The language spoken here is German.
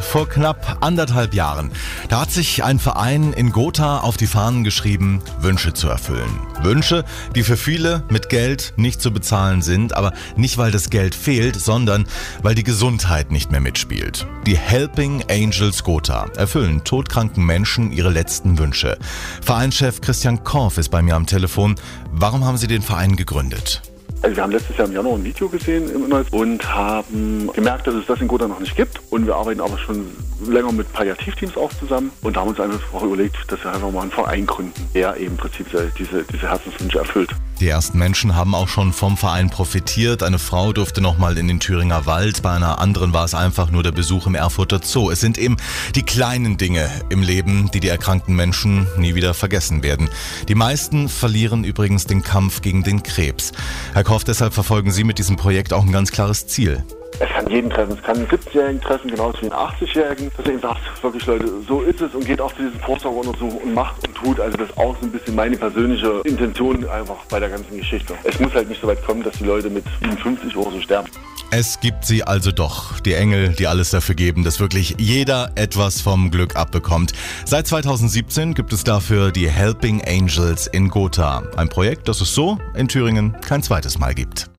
Vor knapp anderthalb Jahren, da hat sich ein Verein in Gotha auf die Fahnen geschrieben, Wünsche zu erfüllen. Wünsche, die für viele mit Geld nicht zu bezahlen sind, aber nicht weil das Geld fehlt, sondern weil die Gesundheit nicht mehr mitspielt. Die Helping Angels Gotha erfüllen todkranken Menschen ihre letzten Wünsche. Vereinschef Christian Korff ist bei mir am Telefon. Warum haben Sie den Verein gegründet? Also wir haben letztes Jahr im Januar ein Video gesehen im Internet und haben gemerkt, dass es das in Gotha noch nicht gibt. Und wir arbeiten aber schon länger mit Palliativteams auch zusammen und haben uns einfach überlegt, dass wir einfach mal einen Verein gründen, der eben im Prinzip diese, diese Herzenswünsche erfüllt. Die ersten Menschen haben auch schon vom Verein profitiert. Eine Frau durfte noch mal in den Thüringer Wald, bei einer anderen war es einfach nur der Besuch im Erfurter Zoo. Es sind eben die kleinen Dinge im Leben, die die erkrankten Menschen nie wieder vergessen werden. Die meisten verlieren übrigens den Kampf gegen den Krebs. Herr Koff, deshalb verfolgen Sie mit diesem Projekt auch ein ganz klares Ziel. Es kann jeden treffen. Es kann einen 70-Jährigen treffen, genauso wie einen 80-Jährigen. Dass er eben sagt, wirklich Leute, so ist es und geht auch zu diesen Vorsorgeuntersuchungen und macht tut. Also das ist auch so ein bisschen meine persönliche Intention einfach bei der ganzen Geschichte. Es muss halt nicht so weit kommen, dass die Leute mit 57 oder so sterben. Es gibt sie also doch, die Engel, die alles dafür geben, dass wirklich jeder etwas vom Glück abbekommt. Seit 2017 gibt es dafür die Helping Angels in Gotha. Ein Projekt, das es so in Thüringen kein zweites Mal gibt.